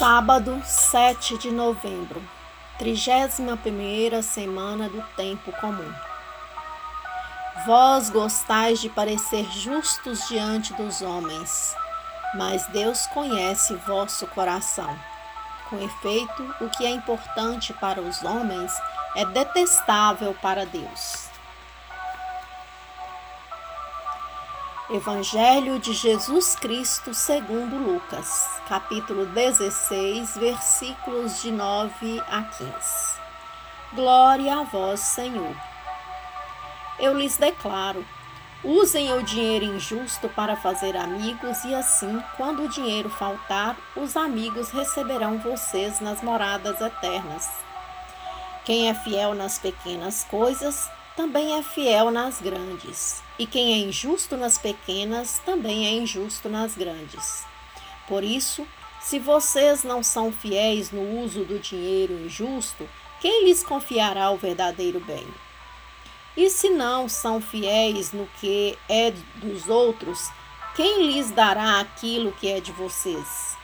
Sábado, 7 de novembro, 31 semana do tempo comum. Vós gostais de parecer justos diante dos homens, mas Deus conhece vosso coração. Com efeito, o que é importante para os homens é detestável para Deus. Evangelho de Jesus Cristo segundo Lucas, capítulo 16, versículos de 9 a 15. Glória a vós, Senhor. Eu lhes declaro: usem o dinheiro injusto para fazer amigos, e assim, quando o dinheiro faltar, os amigos receberão vocês nas moradas eternas. Quem é fiel nas pequenas coisas, também é fiel nas grandes. E quem é injusto nas pequenas, também é injusto nas grandes. Por isso, se vocês não são fiéis no uso do dinheiro injusto, quem lhes confiará o verdadeiro bem? E se não são fiéis no que é dos outros, quem lhes dará aquilo que é de vocês?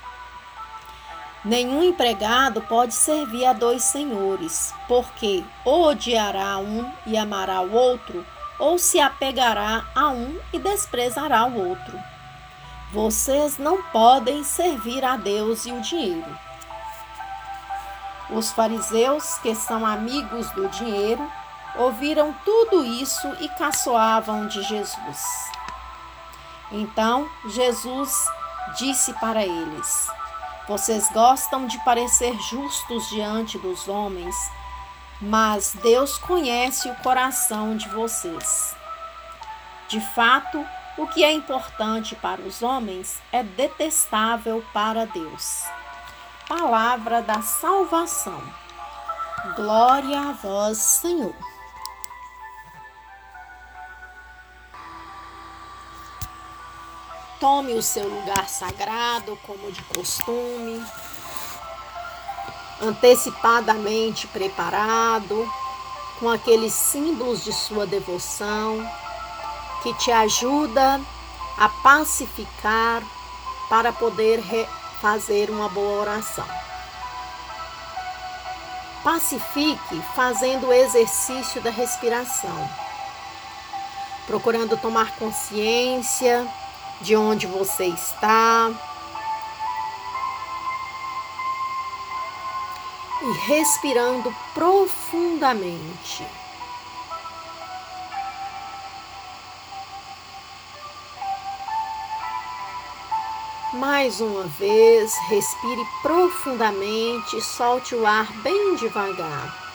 Nenhum empregado pode servir a dois senhores, porque ou odiará um e amará o outro, ou se apegará a um e desprezará o outro. Vocês não podem servir a Deus e o dinheiro. Os fariseus, que são amigos do dinheiro, ouviram tudo isso e caçoavam de Jesus. Então Jesus disse para eles: vocês gostam de parecer justos diante dos homens, mas Deus conhece o coração de vocês. De fato, o que é importante para os homens é detestável para Deus. Palavra da salvação. Glória a vós, Senhor. Tome o seu lugar sagrado, como de costume, antecipadamente preparado, com aqueles símbolos de sua devoção, que te ajuda a pacificar para poder fazer uma boa oração. Pacifique fazendo o exercício da respiração, procurando tomar consciência de onde você está. E respirando profundamente. Mais uma vez, respire profundamente, solte o ar bem devagar.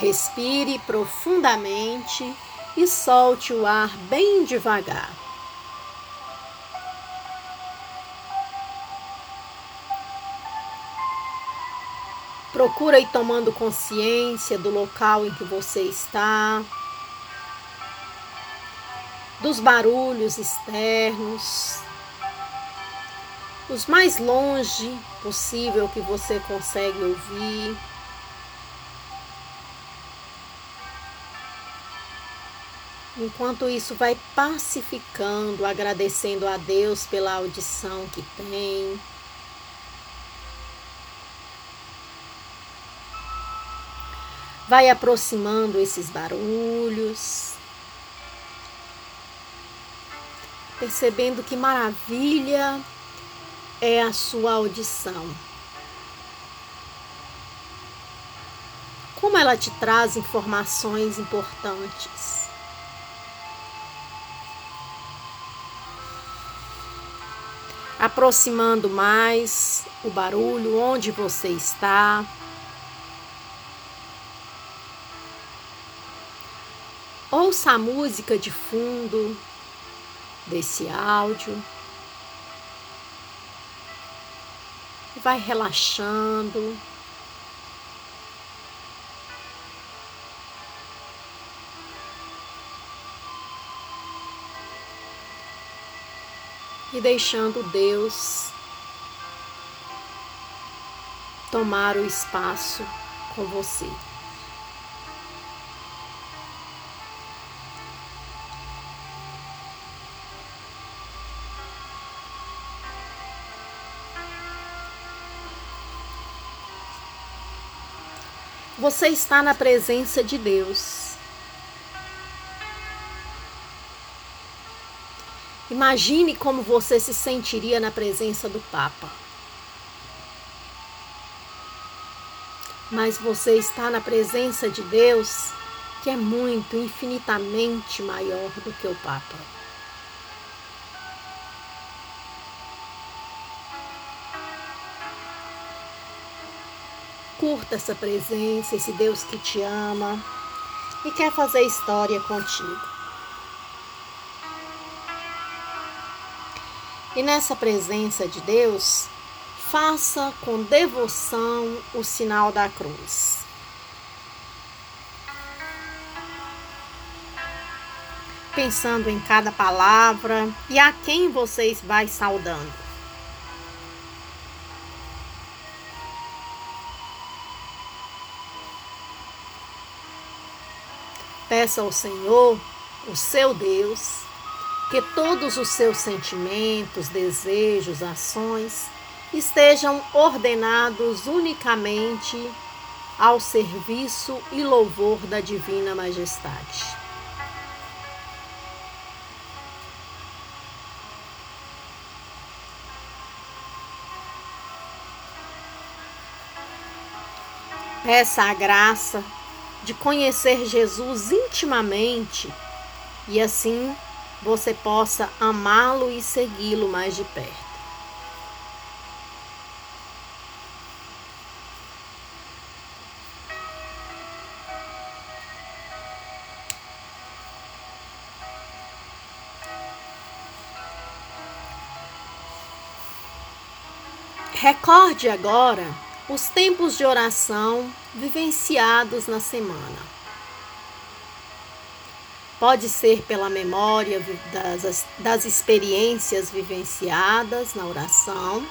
Respire profundamente e solte o ar bem devagar. Procura ir tomando consciência do local em que você está, dos barulhos externos, os mais longe possível que você consegue ouvir. Enquanto isso, vai pacificando, agradecendo a Deus pela audição que tem. Vai aproximando esses barulhos. Percebendo que maravilha é a sua audição. Como ela te traz informações importantes. Aproximando mais o barulho onde você está. Ouça a música de fundo desse áudio. Vai relaxando. e deixando Deus tomar o espaço com você. Você está na presença de Deus. Imagine como você se sentiria na presença do Papa. Mas você está na presença de Deus, que é muito, infinitamente maior do que o Papa. Curta essa presença, esse Deus que te ama e quer fazer história contigo. E nessa presença de Deus, faça com devoção o sinal da cruz. Pensando em cada palavra e a quem vocês vai saudando. Peça ao Senhor, o seu Deus, que todos os seus sentimentos, desejos, ações estejam ordenados unicamente ao serviço e louvor da Divina Majestade. Peça a graça de conhecer Jesus intimamente e assim você possa amá-lo e segui-lo mais de perto. Recorde agora os tempos de oração vivenciados na semana. Pode ser pela memória das, das experiências vivenciadas na oração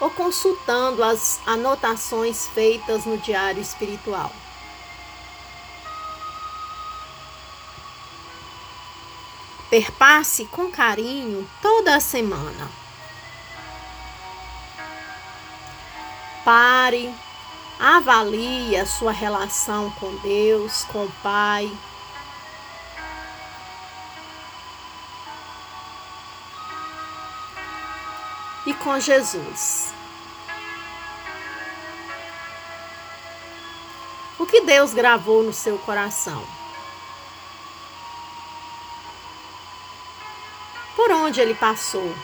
ou consultando as anotações feitas no diário espiritual. Perpasse com carinho toda a semana Pare, avalie a sua relação com Deus, com o Pai. E com Jesus. O que Deus gravou no seu coração? Por onde ele passou?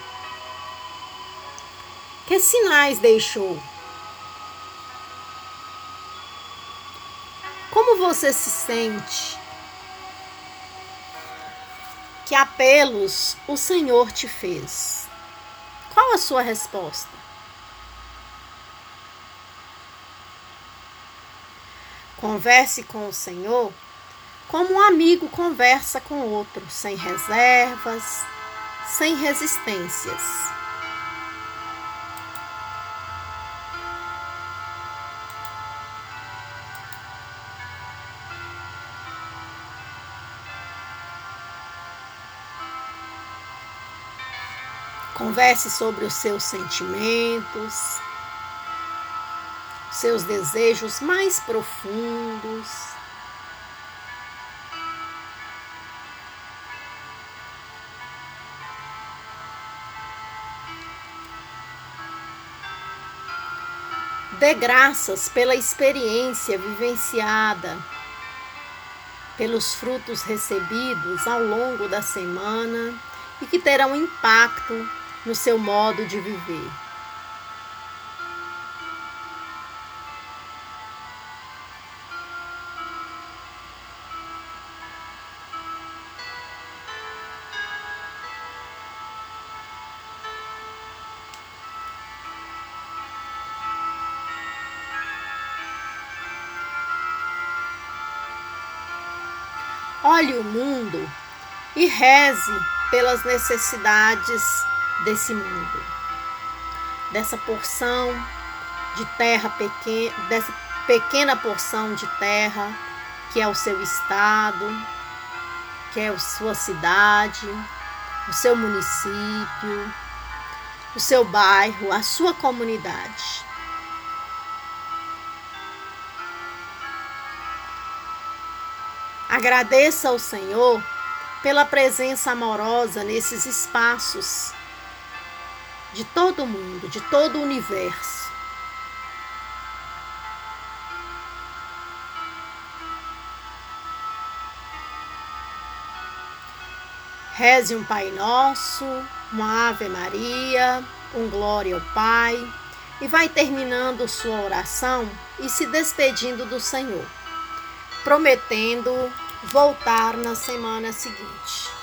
Que sinais deixou? Como você se sente? Que apelos o Senhor te fez? Qual a sua resposta? Converse com o Senhor como um amigo conversa com outro, sem reservas, sem resistências. Converse sobre os seus sentimentos, seus desejos mais profundos. Dê graças pela experiência vivenciada, pelos frutos recebidos ao longo da semana e que terão impacto no seu modo de viver. Olhe o mundo e reze pelas necessidades desse mundo, dessa porção de terra pequena, dessa pequena porção de terra que é o seu estado, que é a sua cidade, o seu município, o seu bairro, a sua comunidade. Agradeça ao Senhor pela presença amorosa nesses espaços de todo mundo, de todo o universo. Reze um Pai Nosso, uma Ave Maria, um Glória ao Pai e vai terminando sua oração e se despedindo do Senhor, prometendo voltar na semana seguinte.